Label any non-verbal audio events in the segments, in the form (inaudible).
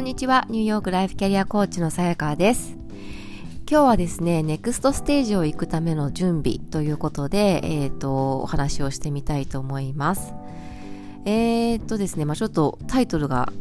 こんにちは。ニューヨークライフキャリアコーチのさやかです。今日はですね、ネクストステージを行くための準備ということで、えっ、ー、と、お話をしてみたいと思います。えっ、ー、とですね、まあちょっとタイトルが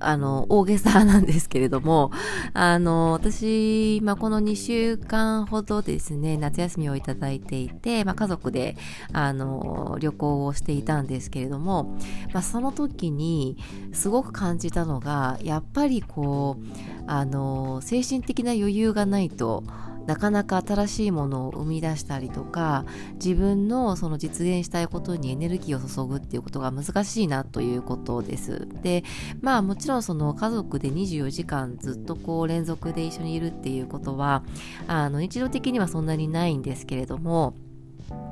あの、大げさなんですけれども、あの、私、まあ、この2週間ほどですね、夏休みをいただいていて、まあ、家族で、あの、旅行をしていたんですけれども、まあ、その時に、すごく感じたのが、やっぱりこう、あの、精神的な余裕がないと、なかなか新しいものを生み出したりとか自分のその実現したいことにエネルギーを注ぐっていうことが難しいなということです。でまあもちろんその家族で24時間ずっとこう連続で一緒にいるっていうことはあの日常的にはそんなにないんですけれども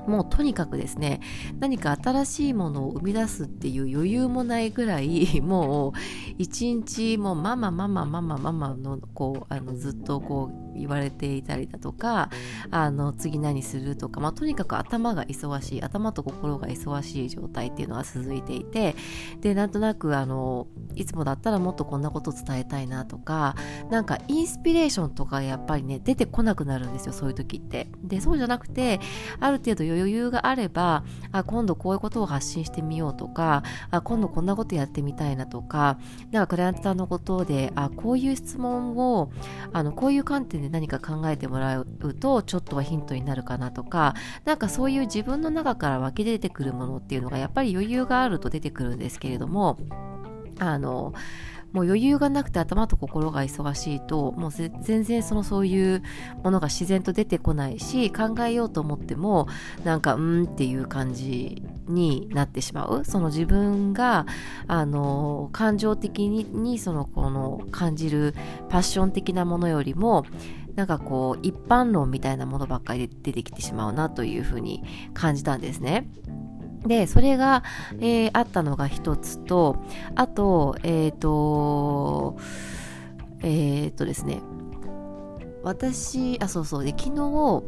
もうとにかくですね何か新しいものを生み出すっていう余裕もないぐらい (laughs) もう一日もうママママママママのこうあのずっとこう言われていたりだとかあの次何するとか、まあ、とにかく頭が忙しい頭と心が忙しい状態っていうのが続いていてでなんとなくあのいつもだったらもっとこんなこと伝えたいなとかなんかインスピレーションとかやっぱりね出てこなくなるんですよそういう時って。でそうじゃなくてある程度余裕があればあ今度こういうことを発信してみようとかあ今度こんなことやってみたいなとかなんかクライアントさんのことであこういう質問をあのこういう観点で何か考えてもらうとちょっとはヒントになるかなとかなんかそういう自分の中から湧き出てくるものっていうのがやっぱり余裕があると出てくるんですけれどもあのもう余裕がなくて頭と心が忙しいともう全然そのそういうものが自然と出てこないし考えようと思ってもなんかうんっていう感じになってしまうその自分があの感情的にそのこの感じるパッション的なものよりもなんかこう一般論みたいなものばっかりで出てきてしまうなというふうに感じたんですね。で、それが、えー、あったのが一つと、あと、えっ、ー、と、えっ、ー、とですね、私、あ、そうそう。で、昨日、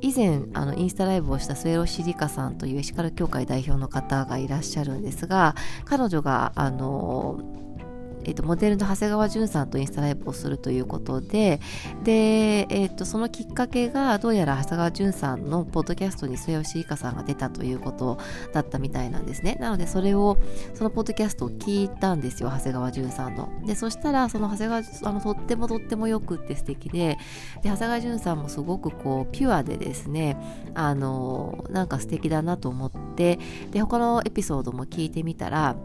以前、あの、インスタライブをした末吉里香さんというエシカル協会代表の方がいらっしゃるんですが、彼女が、あの、えーと、モデルの長谷川淳さんとインスタライブをするということでで、えーと、そのきっかけがどうやら長谷川淳さんのポッドキャストに末吉香さんが出たということだったみたいなんですね。なのでそれをそのポッドキャストを聞いたんですよ長谷川淳さんの。でそしたらその長谷川あのとってもとってもよくって素敵でで長谷川淳さんもすごくこうピュアでですねあのなんか素敵だなと思ってで他のエピソードも聞いてみたら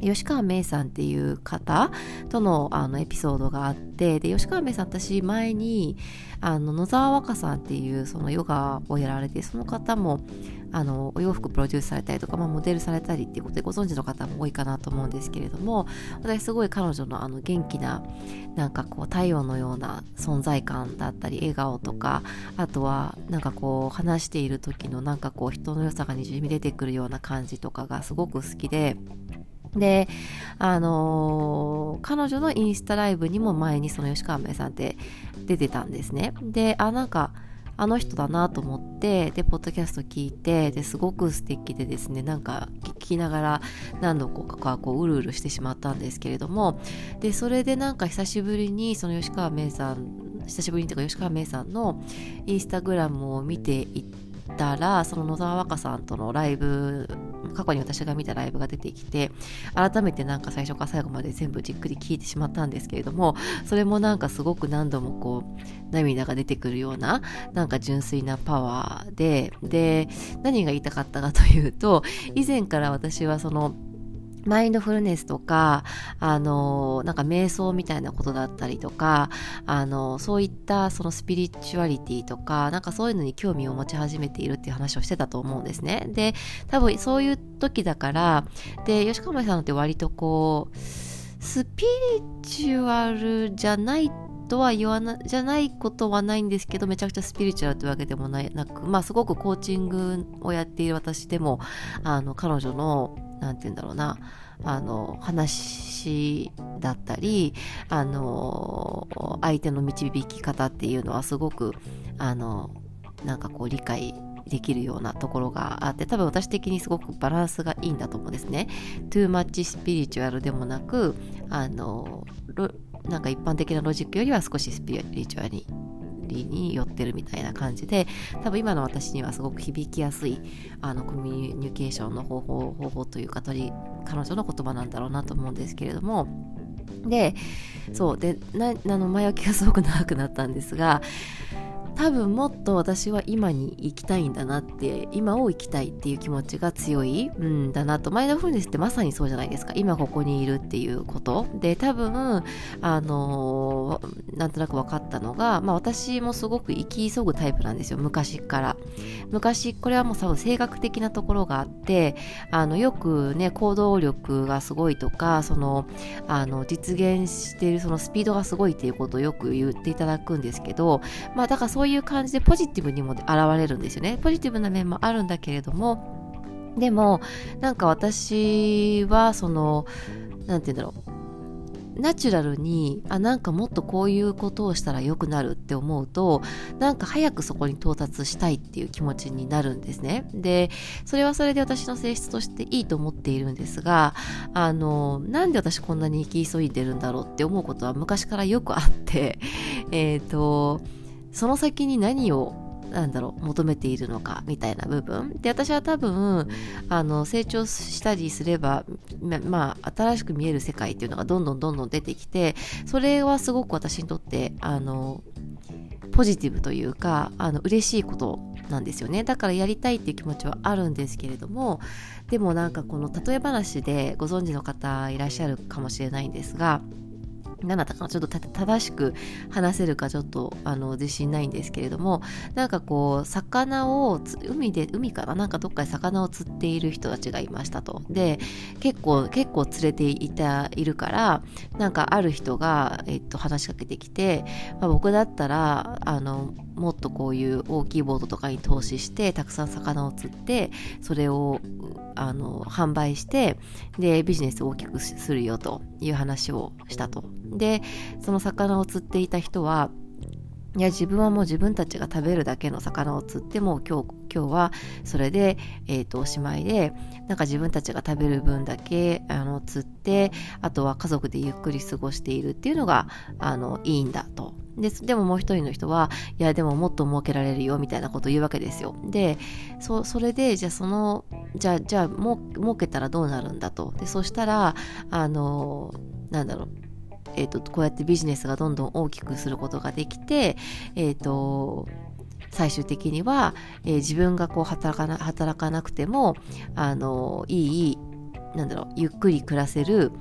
吉川芽さんっていう方とのあのエピソードがあってで吉川芽さん私前にあの野沢若さんっていうそのヨガをやられてその方もあのお洋服プロデュースされたりとか、まあ、モデルされたりっていうことでご存知の方も多いかなと思うんですけれども私すごい彼女のあの元気ななんかこう太陽のような存在感だったり笑顔とかあとはなんかこう話している時のなんかこう人の良さがにじみ出てくるような感じとかがすごく好きでで、あのー、彼女のインスタライブにも前にその吉川芽さんって出てたんですね。で、あ、なんか、あの人だなと思って、で、ポッドキャスト聞いて、ですごく素敵でですね、なんか聞きながら何度かこう、うるうるしてしまったんですけれども、で、それでなんか久しぶりにその吉川芽さん、久しぶりにというか吉川芽さんのインスタグラムを見ていったら、その野沢若さんとのライブ過去に私が見たライブが出てきて改めてなんか最初から最後まで全部じっくり聞いてしまったんですけれどもそれもなんかすごく何度もこう涙が出てくるようななんか純粋なパワーでで何が言いたかったかというと以前から私はそのマインドフルネスとか、あの、なんか瞑想みたいなことだったりとか、あの、そういったそのスピリチュアリティとか、なんかそういうのに興味を持ち始めているっていう話をしてたと思うんですね。で、多分そういう時だから、で、吉川さんって割とこう、スピリチュアルじゃないとは言わな、じゃないことはないんですけど、めちゃくちゃスピリチュアルというわけでもないなく、まあすごくコーチングをやっている私でも、あの、彼女の何て言うんだろうなあの話だったりあの相手の導き方っていうのはすごくあのなんかこう理解できるようなところがあって多分私的にすごくバランスがいいんだと思うんですね。too much スピリチュアルでもなくあのなんか一般的なロジックよりは少しスピリチュアルにに寄ってるみたいな感じで多分今の私にはすごく響きやすいあのコミュニケーションの方法方法というか彼女の言葉なんだろうなと思うんですけれども。でそうでなあの前置きがすごく長くなったんですが多分もっと私は今に行きたいんだなって今を生きたいっていう気持ちが強いんだなと。マインドフルネスってまさにそうじゃないですか。今ここにいるっていうこと。で多分あのなんとなく分かったのが、まあ、私もすごく生き急ぐタイプなんですよ。昔から。昔これはもう多分性格的なところがあってあのよくね行動力がすごいとかそのあの実現しているそのスピードがすごいっていうことをよく言っていただくんですけどまあだからそういう感じでポジティブにも現れるんですよね。ポジティブな面もあるんだけれども、でも、なんか私は、その、なんて言うんだろう。ナチュラルに、あ、なんかもっとこういうことをしたら良くなるって思うと、なんか早くそこに到達したいっていう気持ちになるんですね。で、それはそれで私の性質としていいと思っているんですが、あの、なんで私こんなに生き急いでるんだろうって思うことは昔からよくあって、(laughs) えっ、ー、と、その先に何をなんだろう求めているのかみたいな部分。で私は多分あの成長したりすればまあ新しく見える世界っていうのがどんどんどんどん出てきてそれはすごく私にとってあのポジティブというかあの嬉しいことなんですよね。だからやりたいっていう気持ちはあるんですけれどもでもなんかこの例え話でご存知の方いらっしゃるかもしれないんですが何だったかなちょっと正しく話せるかちょっとあの自信ないんですけれどもなんかこう魚を海で海かななんかどっかで魚を釣っている人たちがいましたと。で結構結構釣れていたいるからなんかある人が、えっと、話しかけてきて、まあ、僕だったらあのもっとこういう大きいボードとかに投資してたくさん魚を釣ってそれをあの販売してでビジネスを大きくするよという話をしたと。でその魚を釣っていた人はいや自分はもう自分たちが食べるだけの魚を釣っても今日今日はそれで、えーと、おしまいでなんか自分たちが食べる分だけあの釣ってあとは家族でゆっくり過ごしているっていうのがあのいいんだと。ででももう一人の人はいやでももっと儲けられるよみたいなことを言うわけですよ。でそれでじゃあそのじゃあじゃあも儲けたらどうなるんだと。でそしたらあのなんだろう。えーと、こうやってビジネスがどんどん大きくすることができて、えーと、最終的には、えー、自分がこう働かな働かなくてもあのいいなんだろうゆっくり暮らせる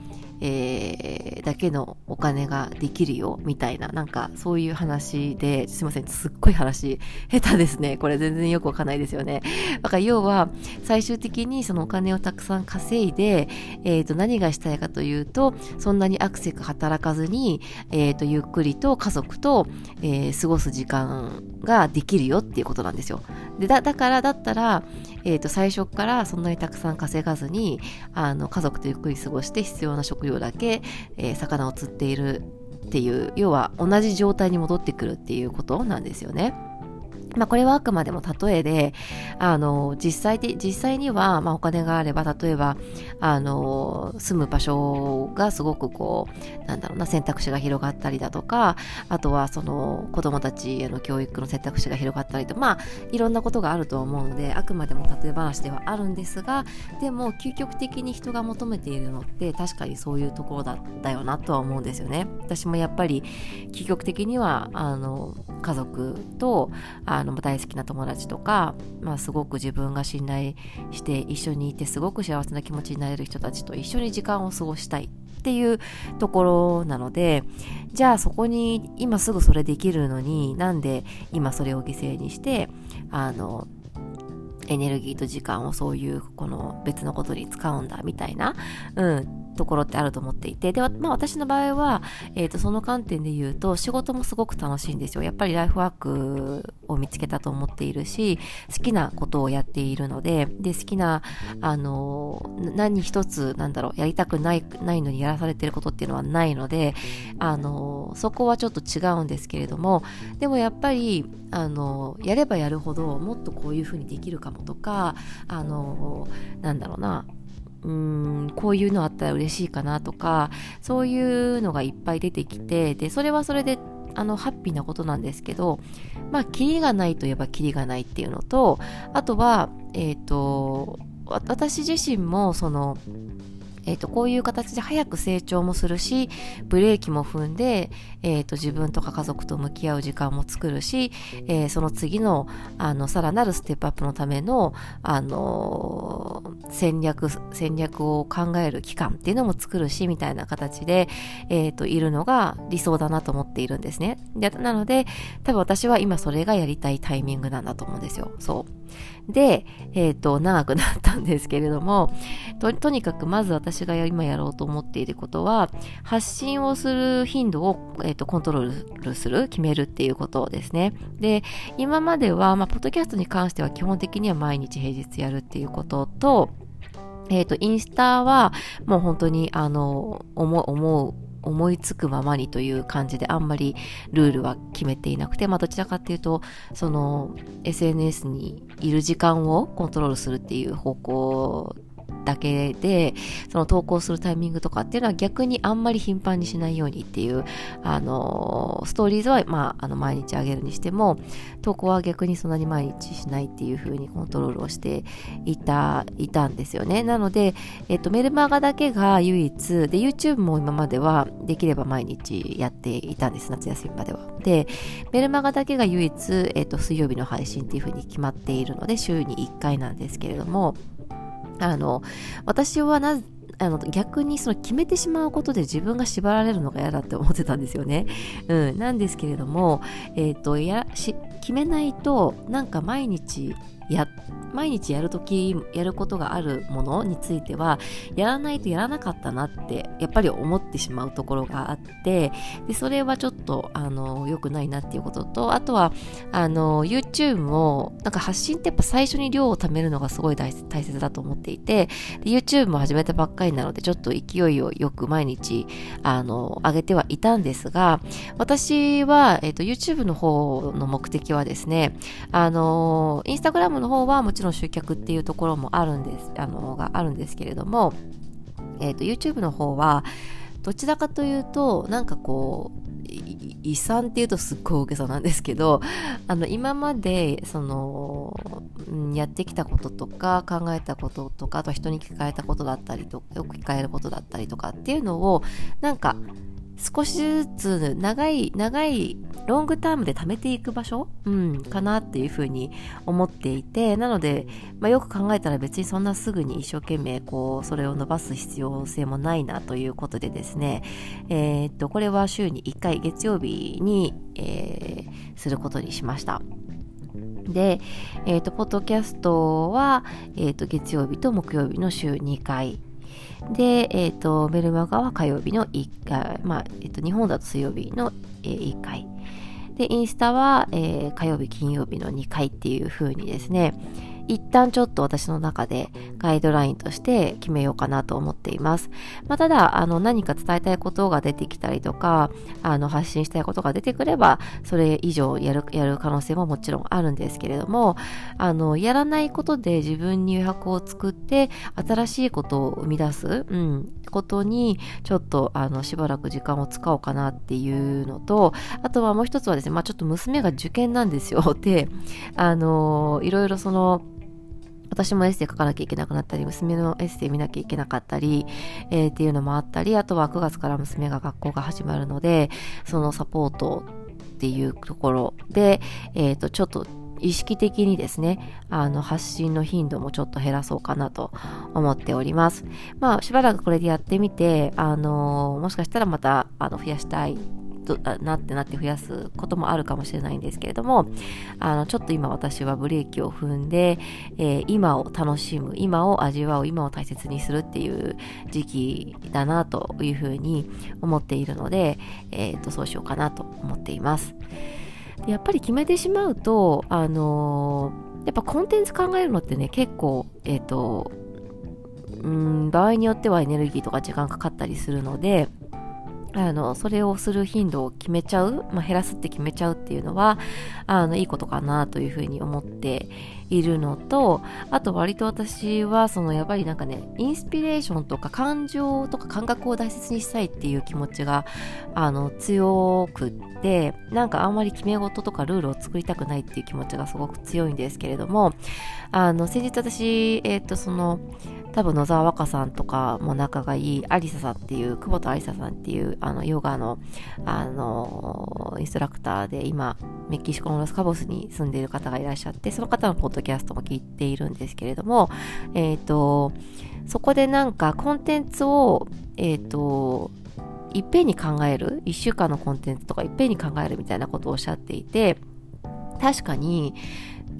えー、だけのお金ができるよ、みたいな、なんかそういう話で、すいません、すっごい話、下手ですね。これ全然よくわかんないですよね。だから要は、最終的にそのお金をたくさん稼いで、え、ー、と、何がしたいかというと、そんなにアクセク働かずに、え、ー、と、ゆっくりと家族と、えー、過ごす時間ができるよっていうことなんですよ。で、だ、だから、だったら、えっ、と、最初からそんなにたくさん稼がずに、あの、家族とゆっくり過ごして必要な食料だけ、えー、魚を釣っているっていう要は同じ状態に戻ってくるっていうことなんですよね。まあ、これはあくまでも例えで、あの、実際で、実際には、まあ、お金があれば、例えば、あの、住む場所がすごくこう、なんだろうな、選択肢が広がったりだとか、あとは、その、子供たちへの教育の選択肢が広がったりと、まあ、いろんなことがあると思うので、あくまでも例え話ではあるんですが、でも、究極的に人が求めているのって、確かにそういうところだったよなとは思うんですよね。私もやっぱり、究極的には、あの、家族と、あの大好きな友達とか、まあ、すごく自分が信頼して一緒にいてすごく幸せな気持ちになれる人たちと一緒に時間を過ごしたいっていうところなのでじゃあそこに今すぐそれできるのになんで今それを犠牲にしてあのエネルギーと時間をそういうこの別のことに使うんだみたいな、うん、ところってあると思っていて、で、まあ私の場合は、えっ、ー、と、その観点で言うと、仕事もすごく楽しいんですよ。やっぱりライフワークを見つけたと思っているし、好きなことをやっているので、で、好きな、あの、何一つ、なんだろう、やりたくない、ないのにやらされてることっていうのはないので、あの、そこはちょっと違うんですけれども、でもやっぱり、あの、やればやるほど、もっとこういうふうにできるかもとか、あの、なんだろうな、うんこういうのあったら嬉しいかなとかそういうのがいっぱい出てきてでそれはそれであのハッピーなことなんですけどまあキリがないといえばキリがないっていうのとあとはえっ、ー、と私自身もそのえ、ー、と、こういう形で早く成長もするし、ブレーキも踏んで、え、ー、と、自分とか家族と向き合う時間も作るし、えー、その次の、あの、さらなるステップアップのための、あの戦略、戦略を考える期間っていうのも作るし、みたいな形で、えっ、と、いるのが理想だなと思っているんですね。で、なので、多分私は今それがやりたいタイミングなんだと思うんですよ。そう。で、えっ、ー、と、長くなったんですけれども、と、とにかくまず私が今やろうと思っていることは、発信をする頻度を、え、ー、と、コントロールする、決めるっていうことですね。で、今までは、まあ、ポッドキャストに関しては基本的には毎日平日やるっていうことと、えっ、ー、と、インスタは、もう本当に、あの、思う、思う、思いつくままにという感じであんまりルールは決めていなくて、まあどちらかっていうと、その SNS にいる時間をコントロールするっていう方向だけで、その投稿するタイミングとかっていうのは逆にあんまり頻繁にしないようにっていう、あの、ストーリーズは、まあ、あの、毎日あげるにしても、投稿は逆にそんなに毎日しないっていう風にコントロールをしていた、いたんですよね。なので、えっと、メルマガだけが唯一、で、YouTube も今まではできれば毎日やっていたんです、夏休みまでは。で、メルマガだけが唯一、えっと、水曜日の配信っていう風に決まっているので、週に1回なんですけれども、あの、私はな、あの逆にその決めてしまうことで自分が縛られるのが嫌だって思ってたんですよね。うん、なんですけれども、えっ、ー、とやし決めないとなんか毎日や毎日やるときやることがあるものについてはやらないとやらなかったなってやっぱり思ってしまうところがあってでそれはちょっとあの良くないなっていうこととあとはあの YouTube もなんか発信ってやっぱ最初に量を貯めるのがすごい大切だと思っていてで YouTube も始めたばっかりなのでちょっと勢いをよく毎日あの上げてはいたんですが私は、えーと、YouTube の方の目的はですねあのインスタグラムムの方はもちろん集客っていうところもあるんです、あの、があるんですけれども、えっ、ー、と、YouTube の方は、どちらかというと、なんかこう、遺産っていうとすっごい大げさなんですけど、あの、今まで、その、やってきたこととか、考えたこととか、あとは人に聞かれたことだったりとか、よく聞かれることだったりとかっていうのを、なんか、少しずつ長い、長い、ロングタームで貯めていく場所？うん、かなっていうふうに思っていて、なので、まあ、よく考えたら別にそんなすぐに一生懸命こう、それを伸ばす必要性もないなということでですね、えー、っと、これは週に1回月曜日に、えー、することにしました。で、えっ、と、ポッドキャストは、えっ、と、月曜日と木曜日の週2回。で、えっ、ー、と、メルマガは火曜日の1回、まあ、えっ、ー、と、日本だと水曜日の、えー、1回。で、インスタは、えー、火曜日、金曜日の2回っていう風にですね、一旦ちょっと私の中でガイドラインとして決めようかなと思っています。まあ、ただ、あの、何か伝えたいことが出てきたりとか、あの、発信したいことが出てくれば、それ以上やる、やる可能性ももちろんあるんですけれども、あの、やらないことで自分に余白を作って、新しいことを生み出す、うん、ことに、ちょっと、あの、しばらく時間を使おうかなっていうのと、あとはもう一つはですね、まあ、ちょっと娘が受験なんですよ。で、あの、いろいろその、私もエッセイ書かなきゃいけなくなったり、娘のエッセイ見なきゃいけなかったり、えー、っていうのもあったり、あとは9月から娘が学校が始まるので、そのサポートっていうところで、えっ、と、ちょっと意識的にですね、あの、発信の頻度もちょっと減らそうかなと思っております。まあ、しばらくこれでやってみて、あの、もしかしたらまた、あの、増やしたいなってなって増やすこともあるかもしれないんですけれども、あの、ちょっと今私はブレーキを踏んで、えー、今を楽しむ、今を味わう、今を大切にするっていう時期だなというふうに思っているので、え、ー、と、そうしようかなと思っています。やっぱり決めてしまうと、あのー、やっぱコンテンツ考えるのってね、結構、えっ、ー、と、うん、場合によってはエネルギーとか時間かかったりするので、あの、それをする頻度を決めちゃう、まあ、減らすって決めちゃうっていうのは、あの、いいことかなというふうに思っているのと、あと割と私は、その、やっぱりなんかね、インスピレーションとか感情とか感覚を大切にしたいっていう気持ちが、あの、強くって、なんかあんまり決め事とかルールを作りたくないっていう気持ちがすごく強いんですけれども、あの、先日私、えっ、ー、と、その、多分野沢若さんとかも仲がいいアリサさんっていう久保田アリサさんっていうあのヨガのあのインストラクターで今メキシコのロスカボスに住んでいる方がいらっしゃってその方のポッドキャストも聞いているんですけれどもえっ、ー、とそこでなんかコンテンツをえっ、ー、といっぺんに考える1週間のコンテンツとかいっぺんに考えるみたいなことをおっしゃっていて確かに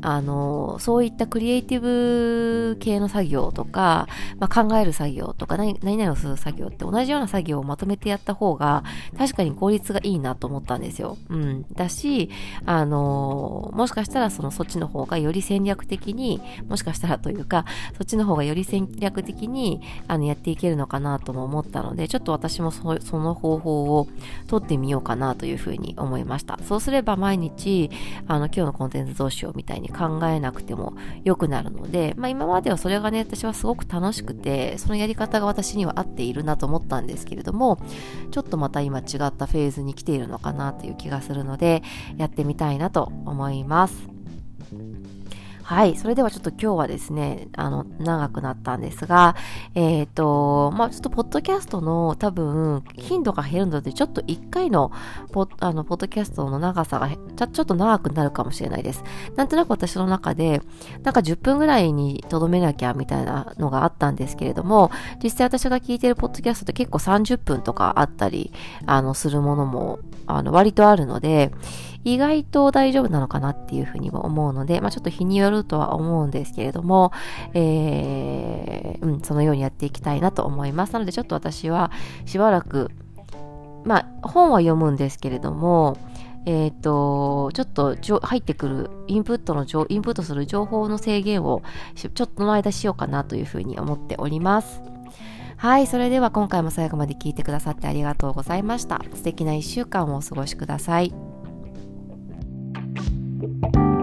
あの、そういったクリエイティブ系の作業とか、まあ、考える作業とか何、々をする作業って同じような作業をまとめてやった方が、確かに効率がいいなと思ったんですよ。うん。だし、あの、もしかしたらそのそっちの方がより戦略的に、もしかしたらというか、そっちの方がより戦略的に、あの、やっていけるのかなとも思ったので、ちょっと私もそその方法を取ってみようかなというふうに思いました。そうすれば毎日、あの、今日のコンテンツどうしようみたいに考えなくても良くなるので、まあ、今まではそれがね私はすごく楽しくてそのやり方が私には合っているなと思ったんですけれどもちょっとまた今違ったフェーズに来ているのかなという気がするのでやってみたいなと思います。はい。それではちょっと今日はですね、あの、長くなったんですが、えっ、ー、と、まあちょっとポッドキャストの多分、頻度が減るので、ちょっと1回のポあのポッドキャストの長さがちょちょっと長くなるかもしれないです。なんとなく私の中で、なんか10分ぐらいにとどめなきゃみたいなのがあったんですけれども、実際私が聞いてるポッドキャストって結構30分とかあったり、あの、するものも、あの、割とあるので、意外と大丈夫なのかなっていうふうにも思うので、まあ、ちょっと日によるとは思うんですけれども、えー、うん、そのようにやっていきたいなと思います。なのでちょっと私はしばらく、まあ、本は読むんですけれども、えっ、ー、と、ちょっと入ってくるインプットの、インプットする情報の制限をちょっとの間しようかなというふうに思っております。はい、それでは今回も最後まで聞いてくださってありがとうございました。素敵な一週間をお過ごしください。Thank you.